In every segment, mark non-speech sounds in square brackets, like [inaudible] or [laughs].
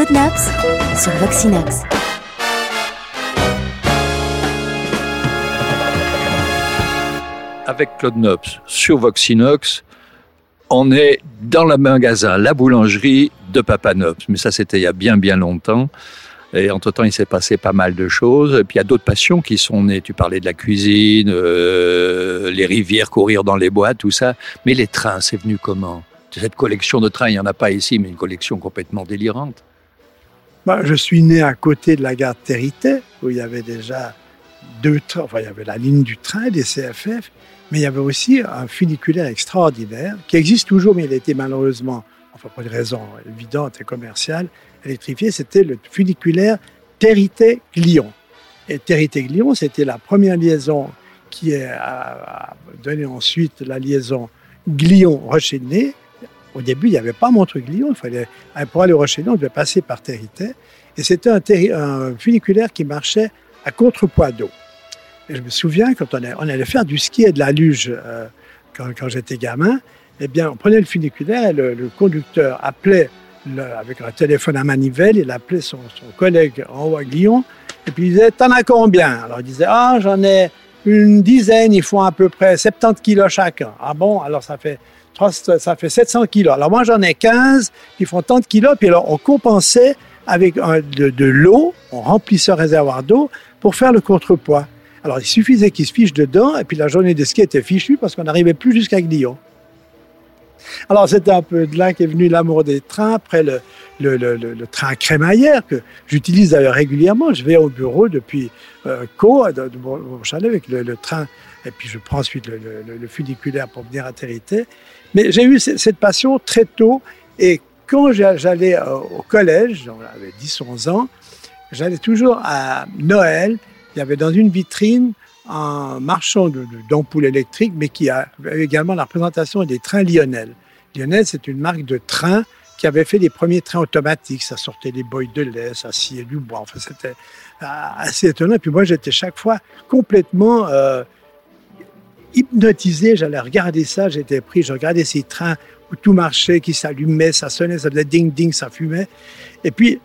Claude Naps sur Voxinox. Avec Claude Nops sur Voxinox, on est dans le magasin, la boulangerie de Papa Nops. Mais ça, c'était il y a bien, bien longtemps. Et entre-temps, il s'est passé pas mal de choses. Et puis, il y a d'autres passions qui sont nées. Tu parlais de la cuisine, euh, les rivières, courir dans les bois, tout ça. Mais les trains, c'est venu comment? Cette collection de trains, il n'y en a pas ici, mais une collection complètement délirante. Je suis né à côté de la gare de Territé, où il y avait déjà deux trains. Enfin, il y avait la ligne du train des CFF, mais il y avait aussi un funiculaire extraordinaire qui existe toujours, mais il a été malheureusement, enfin pour des raisons évidentes et commerciales, électrifié. C'était le funiculaire Territé-Glion. Et Territé-Glion, c'était la première liaison qui a donné ensuite la liaison Glion-Rocher-de-Nez. Au début, il n'y avait pas fallait, pour aller au Rocher-de-Nez, on devait passer par Territé. Et c'était un, un funiculaire qui marchait à contrepoids d'eau. Et je me souviens, quand on, allait faire du ski et de la luge euh, quand, j'étais gamin, eh bien, on prenait le funiculaire et le, conducteur appelait avec un téléphone à manivelle, il appelait son, son collègue en haut à Lyon, et puis il disait T'en as combien? Alors il disait Ah, j'en ai une dizaine, ils font à peu près 70 kilos chacun. Ah bon Alors ça fait, ça fait 700 kilos. Alors moi j'en ai 15, ils font tant de kilos, puis alors on compensait avec de, l'eau, on remplissait un réservoir d'eau pour faire le contrepoids. Alors, il suffisait qu'il se fiche dedans, et puis la journée de ski était fichue parce qu'on n'arrivait plus jusqu'à Glion. Alors, c'était un peu de là qu'est venu l'amour des trains, après le, le, le, le train crémaillère, que j'utilise d'ailleurs régulièrement. Je vais au bureau depuis euh, Co, de, de mon chalet, avec le, train, et puis je prends ensuite le, funiculaire pour venir à Territé. Mais j'ai eu cette passion très tôt, et quand j'allais euh, au collège, j'avais 10-11 ans, j'allais toujours à Noël il y avait dans une vitrine un marchand d'ampoules électriques, mais qui avait également la représentation des trains Lionel. Lionel, c'est une marque de train qui avait fait les premiers trains automatiques. Ça sortait des boys de lait, ça sciait du bois. Enfin, c'était euh, assez étonnant. Puis moi, j'étais chaque fois complètement euh, hypnotisé. J'allais regarder ça, j'étais pris. Je regardais ces trains où tout marchait, qui s'allumait, ça sonnait, ça faisait ding-ding, ça fumait. Et puis,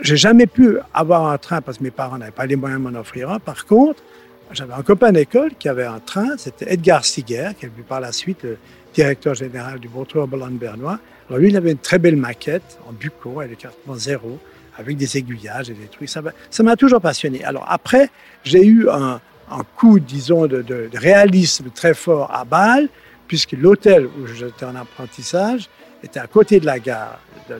j'ai jamais pu avoir un train parce que mes parents n'avaient pas les moyens de m'en offrir un. Par contre, j'avais un copain d'école qui avait un train, c'était Edgar Stiguer, qui est par la suite le directeur général du Montreux Boulogne Bernois. Alors lui, il avait une très belle maquette en bucco, avec écartement zéro, avec des aiguillages et des trucs. Ça m'a toujours passionné. Alors après, j'ai eu un, coup, disons, de, réalisme très fort à Bâle, puisque l'hôtel où j'étais en apprentissage était à côté de la gare, de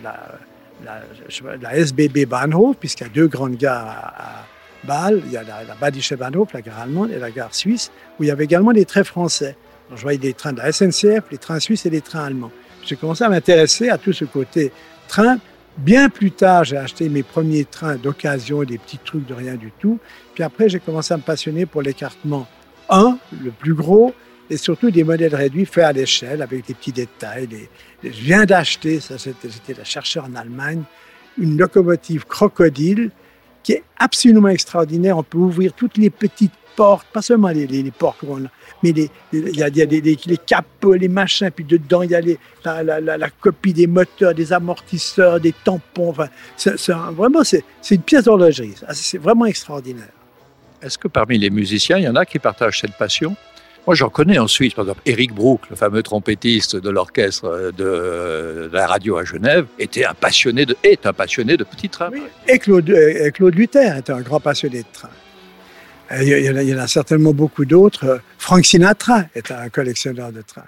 la SBB Bahnhof, puisqu'il y a deux grandes gares à, à Bâle. Il y a la, la Badische Bahnhof, la gare allemande, et la gare suisse, où il y avait également des trains français. Donc, je voyais des trains de la SNCF, les trains suisses et les trains allemands. J'ai commencé à m'intéresser à tout ce côté train. Bien plus tard, j'ai acheté mes premiers trains d'occasion, des petits trucs de rien du tout. Puis après, j'ai commencé à me passionner pour l'écartement 1, le plus gros, et surtout des modèles réduits faits à l'échelle avec des petits détails. Je viens d'acheter, ça j'étais la chercher en Allemagne, une locomotive crocodile qui est absolument extraordinaire. On peut ouvrir toutes les petites portes, pas seulement les, portes, mais les, il y a, des, capots, les machins, puis dedans il y a la, copie des moteurs, des amortisseurs, des tampons. Enfin, vraiment, c'est une pièce d'horlogerie. C'est vraiment extraordinaire. Est-ce que parmi les musiciens, il y en a qui partagent cette passion? Moi, j'en connais en Suisse, par exemple, Eric Brook, le fameux trompettiste de l'orchestre de, la radio à Genève, était un passionné de, est un passionné de petits trains. Et Claude, Luther était un grand passionné de trains. Il y, en a, il y en a certainement beaucoup d'autres. Frank Sinatra est un collectionneur de trains.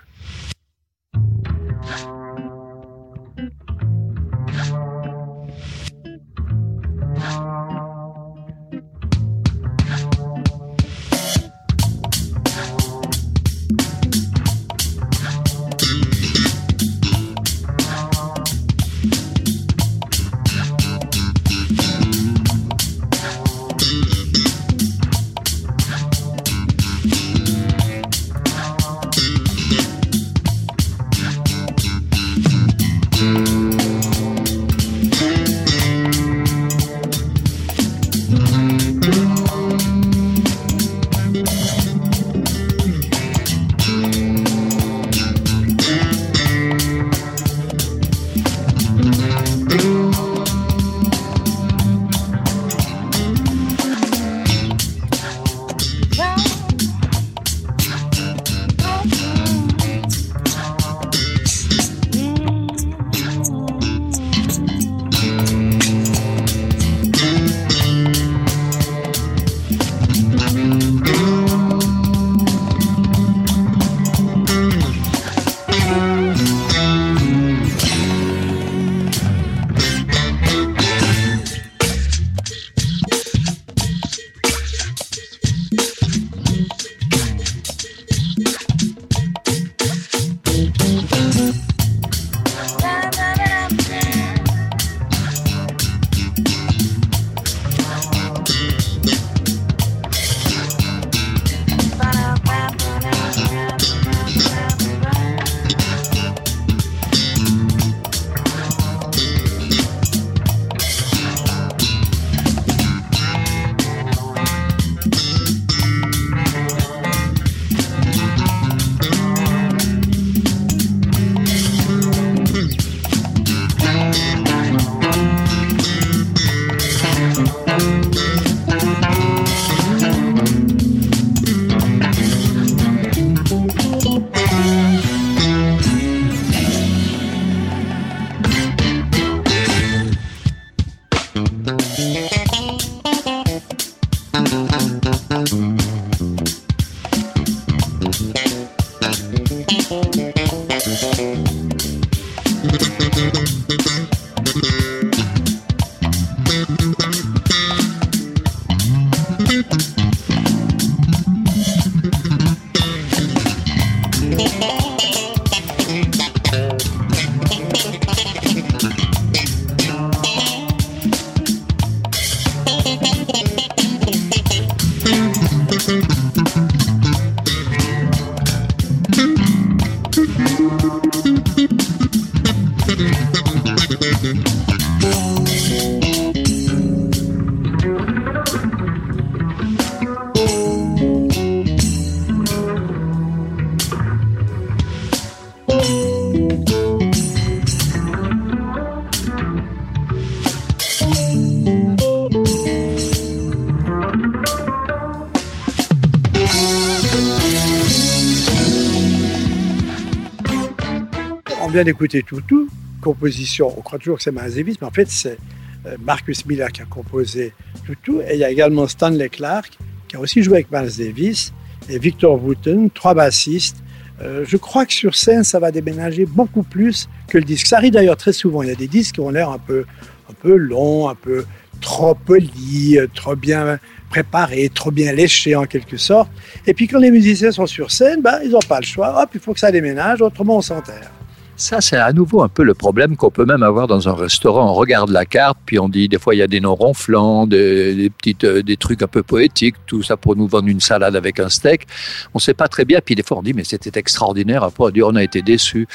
Vient d'écouter Toutou, composition, on croit toujours que c'est Davis, mais en fait, c'est euh, Marcus Miller qui a composé Toutou. Et il y a également Stanley Clark, qui a aussi joué avec Miles Davis, et Victor Wooten, trois bassistes. Euh, je crois que sur scène, ça va déménager beaucoup plus que le disque. Ça arrive d'ailleurs très souvent. Il y a des disques qui ont l'air un peu, un peu longs, un peu trop polis, trop bien préparés, trop bien léchés en quelque sorte. Et puis quand les musiciens sont sur scène, bah, ils n'ont pas le choix. Hop, il faut que ça déménage, autrement on s'enterre. Ça, c'est à nouveau un peu le problème qu'on peut même avoir dans un restaurant. On regarde la carte, puis on dit, des fois, il y a des noms ronflants, des, petites, euh, des trucs un peu poétiques, tout ça pour nous vendre une salade avec un steak. On ne sait pas très bien. Puis des fois, on dit, mais c'était extraordinaire. Après, on dit, on a été déçus.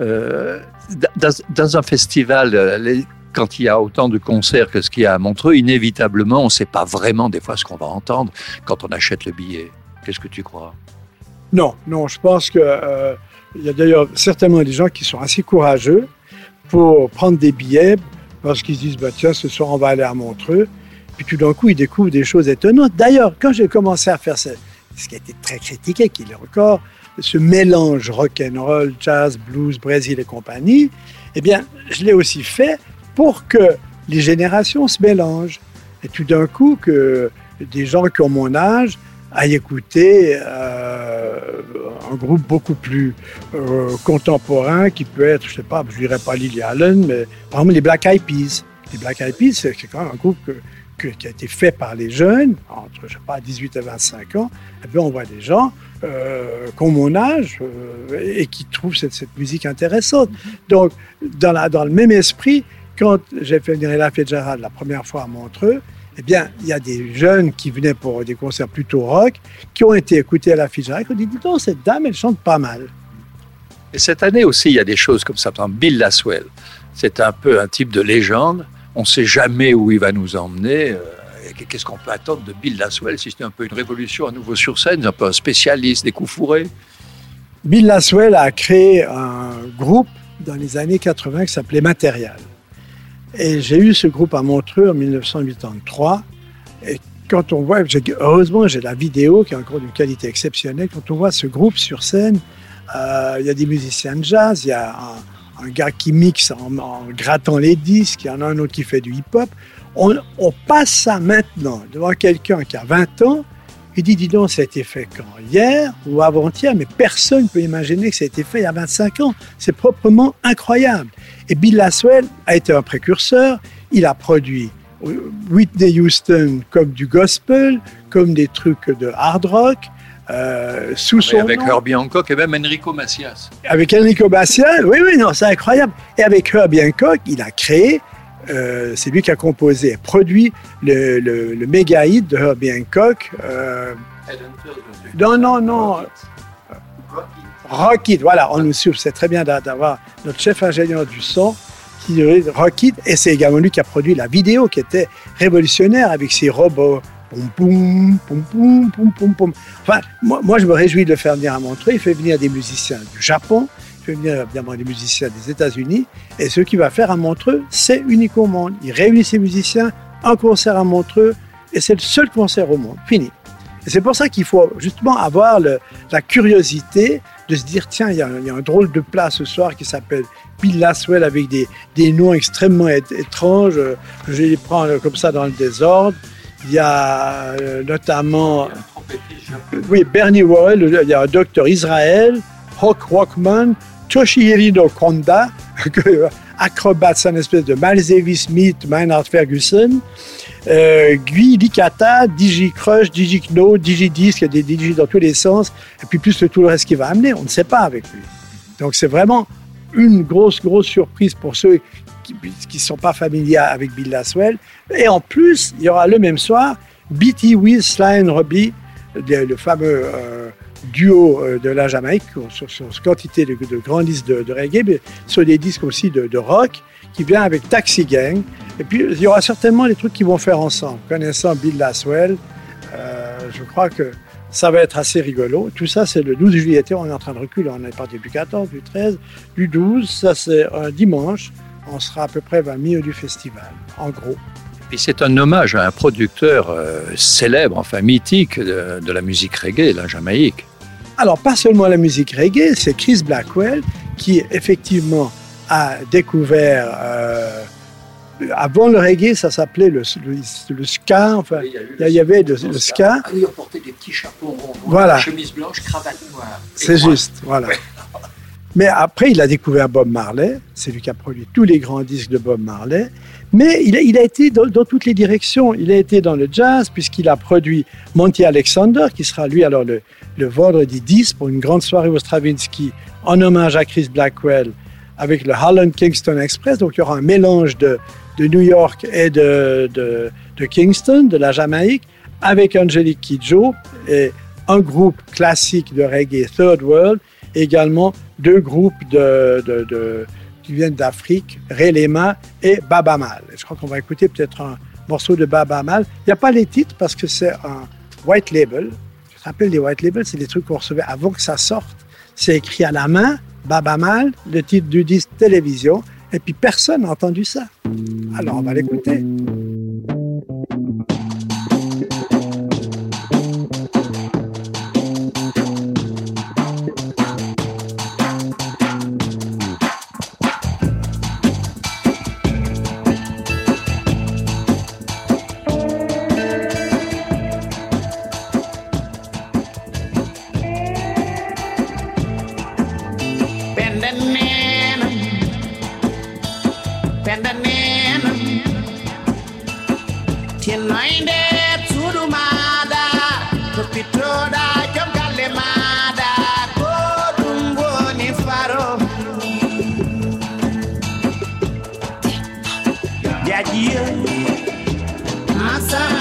Euh, dans, un festival, euh, quand il y a autant de concerts que ce qu'il y a à Montreux, inévitablement, on ne sait pas vraiment des fois ce qu'on va entendre quand on achète le billet. Qu'est-ce que tu crois? Non, non, je pense que... Il y a d'ailleurs certainement des gens qui sont assez courageux pour prendre des billets parce qu'ils se disent bah, tiens, ce soir on va aller à Montreux. Puis tout d'un coup, ils découvrent des choses étonnantes. D'ailleurs, quand j'ai commencé à faire ce, ce qui a été très critiqué, qui est le record, ce mélange rock and roll, jazz, blues, Brésil et compagnie, eh bien, je l'ai aussi fait pour que les générations se mélangent. Et tout d'un coup, que des gens qui ont mon âge à écouter euh, un groupe beaucoup plus euh, contemporain qui peut être, je sais pas, je dirais pas Lily Allen, mais par exemple les Black Eyed Peas. Les Black Eyed Peas, c'est quand même un groupe qui a été fait par les jeunes, entre, je sais pas, 18 et 25 ans. Et puis on voit des gens euh, qui ont mon âge euh, et qui trouvent cette, cette, musique intéressante. Donc, dans, la, dans le même esprit, quand j'ai fait venir Ella Fitzgerald la première fois à Montreux, eh bien, il y a des jeunes qui venaient pour des concerts plutôt rock, qui ont été écoutés à la Fitzgerald, qui ont dit, dis donc, cette dame, elle chante pas mal. Et cette année aussi, il y a des choses comme ça. Par exemple, Bill Laswell, c'est un peu un type de légende. On ne sait jamais où il va nous emmener. Euh, qu'est-ce qu'on peut attendre de Bill Laswell si c'était un peu une révolution à nouveau sur scène, un peu un spécialiste des coups fourrés? Bill Laswell a créé un groupe dans les années 80 qui s'appelait Matérial. Et j'ai eu ce groupe à Montreux en 1983. Et quand on voit, heureusement, j'ai la vidéo qui est encore d'une qualité exceptionnelle. Quand on voit ce groupe sur scène, euh, il y a des musiciens de jazz, il y a un, gars qui mixe en, grattant les disques, il y en a un autre qui fait du hip-hop. On, on, passe ça maintenant devant quelqu'un qui a 20 ans. Il dit, dis donc, ça a été fait quand? Hier ou avant-hier, mais personne ne peut imaginer que ça a été fait il y a 25 ans. C'est proprement incroyable. Et Bill Laswell a été un précurseur. Il a produit Whitney Houston comme du gospel, comme des trucs de hard rock. Euh, sous son avec Herbie Hancock et même Enrico Macias. Avec Enrico Macias, oui, oui, non, c'est incroyable. Et avec Herbie Hancock, il a créé, euh, c'est lui qui a composé produit le, le, méga hit de Herbie Hancock. Euh, non, non, non. Rockit, voilà, on nous suit, c'est très bien d'avoir notre chef ingénieur du son qui Rockit, et c'est également lui qui a produit la vidéo qui était révolutionnaire avec ses robots. Poum, poum, poum, Enfin, moi, moi, je me réjouis de le faire venir à Montreux. Il fait venir des musiciens du Japon, fait venir évidemment des musiciens des États-Unis, et ce qu'il va faire à Montreux, c'est unique au monde. Il réunit ses musiciens en concert à Montreux, et c'est le seul concert au monde. Fini. Et c'est pour ça qu'il faut justement avoir le, la curiosité de se dire tiens, il y, a, un drôle de plat ce soir qui s'appelle Bill Laswell avec des, des noms extrêmement étranges. Je vais les prendre comme ça dans le désordre. Il y a euh, notamment oui, Bernie Worrell, il y a un docteur Israël, Hawk Rockman, Toshihiro Konda, [laughs] acrobate, c'est une espèce de Miles Davis Smith, Maynard Ferguson, euh, Guy Licata, DigiCrush, DigiKno, DigiDisc, il y a des DJ dans tous les sens, et puis plus tout le reste qu'il va amener, on ne sait pas avec lui. Donc c'est vraiment une grosse, grosse surprise pour ceux qui ne sont pas familiers avec Bill Laswell. Et en plus, il y aura le même soir BT With Sly and Robbie, le, fameux euh, duo euh, de la Jamaïque, sur, sur quantité de, de grandes listes de, reggae, mais sur des disques aussi de, de rock, qui vient avec Taxi Gang. Et puis, il y aura certainement des trucs qu'ils vont faire ensemble. Connaissant Bill Laswell, euh, je crois que ça va être assez rigolo. Tout ça, c'est le 12 juillet. On est en train de reculer. On est parti du 14, du 13, du 12. Ça, c'est un dimanche. On sera à peu près à milieu du festival, en gros. Et c'est un hommage à un producteur euh, célèbre, enfin mythique de, la musique reggae, la Jamaïque. Alors, pas seulement la musique reggae, c'est Chris Blackwell qui effectivement a découvert euh, avant le reggae, ça s'appelait le, le, ska. Enfin, il y, avait le, ska. Ah oui, on portait des petits chapeaux ronds, voilà. chemise blanche, cravate noire. C'est juste, voilà. Mais après, il a découvert Bob Marley. C'est lui qui a produit tous les grands disques de Bob Marley. Mais il a, il a été dans, dans, toutes les directions. Il a été dans le jazz, puisqu'il a produit Monty Alexander, qui sera lui alors le, le vendredi 10 pour une grande soirée au Stravinsky en hommage à Chris Blackwell avec le Holland Kingston Express. Donc il y aura un mélange de, de New York et de, de, Kingston, de la Jamaïque, avec Angelique Kidjo et un groupe classique de reggae Third World, également deux groupes qui viennent d'Afrique, Relema et Baba Mal. Je crois qu'on va écouter peut-être un morceau de Baba Mal. Il n'y a pas les titres parce que c'est un white label. Rappelle, les white labels, c'est des trucs qu'on recevait avant que ça sorte. C'est écrit à la main, Baba Mal, le titre du disque télévision, et puis personne n'a entendu ça. Alors on va l'écouter. outside.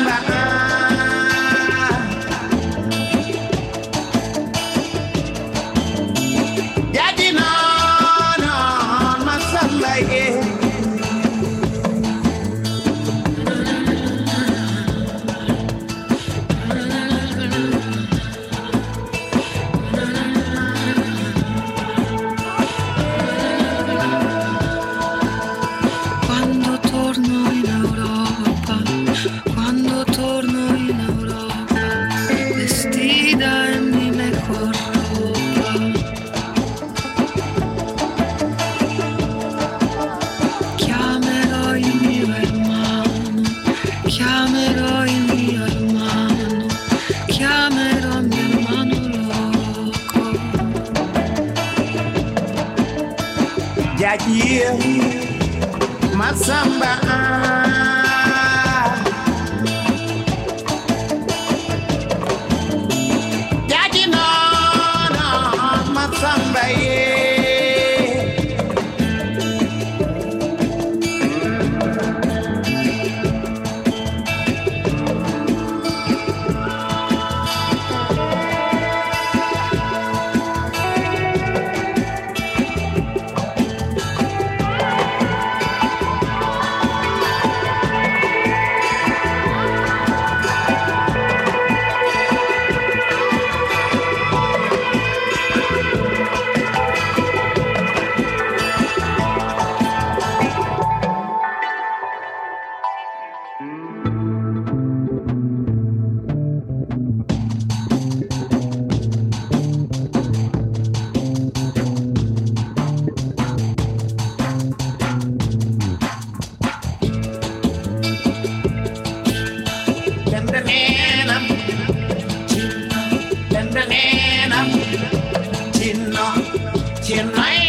yeah, my samba. Ah. tonight.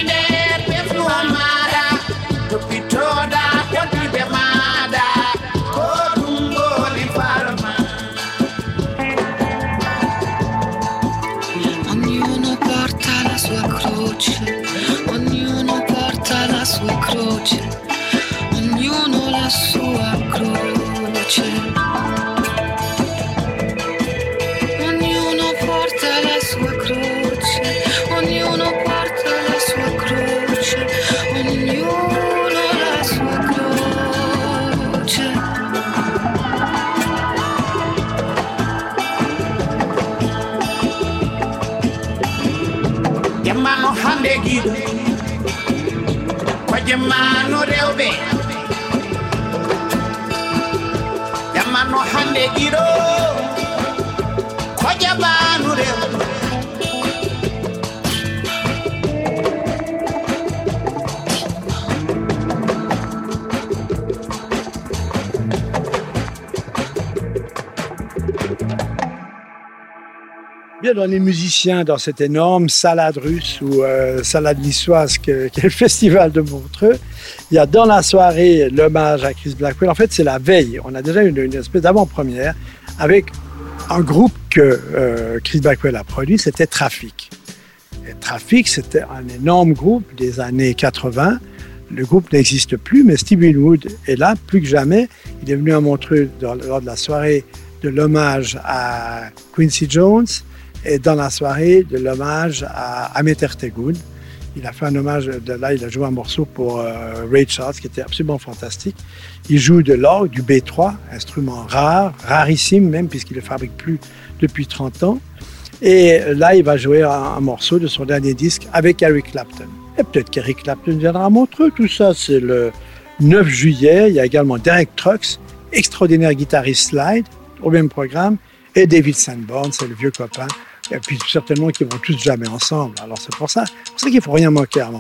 wonde giɗo ko jemmano hande giɗo ko Bien, dans les musiciens, dans cette énorme salade russe ou euh, salade niçoise qu'est le [laughs] festival de Montreux, il y a dans la soirée l'hommage à Chris Blackwell. En fait, c'est la veille. On a déjà une, une espèce d'avant-première avec un groupe que euh, Chris Blackwell a produit, c'était Traffic. Et Traffic, c'était un énorme groupe des années 80. Le groupe n'existe plus, mais Steve Winwood est là plus que jamais. Il est venu à Montreux lors de la soirée de l'hommage à Quincy Jones et dans la soirée de l'hommage à Amit Ertegun. Il a fait un hommage, là, il a joué un morceau pour euh, Ray Charles qui était absolument fantastique. Il joue de l'orgue, du B3, instrument rare, rarissime même, puisqu'il ne le fabrique plus depuis 30 ans. Et là, il va jouer un, un morceau de son dernier disque avec Eric Clapton. Et peut-être qu'Eric Clapton viendra à Montreux. Tout ça, c'est le 9 juillet. Il y a également Derek Trucks, extraordinaire guitariste slide, au même programme. Et David Sanborn, c'est le vieux copain et puis certainement qu'ils vont tous jamais ensemble. Alors c'est pour ça, pour ça qu'il faut rien manquer à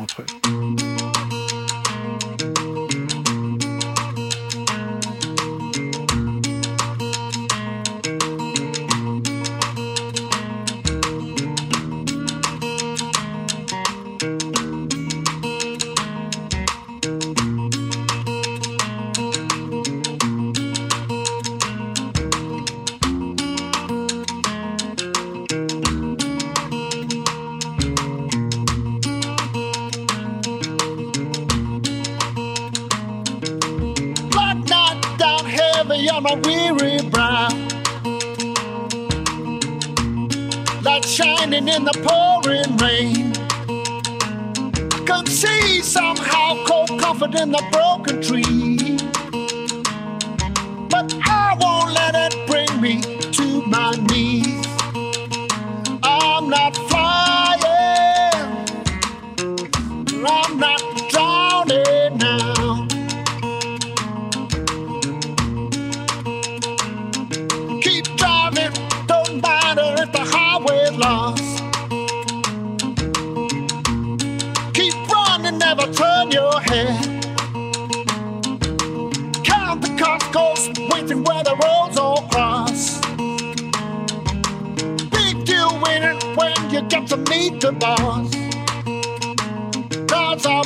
my weary brow. Light shining in the pouring rain. Can see somehow cold comfort in the broken tree. never turn your head. Count the cost cockles, waiting where the roads all cross. Big deal winning when you get to meet the boss. God's our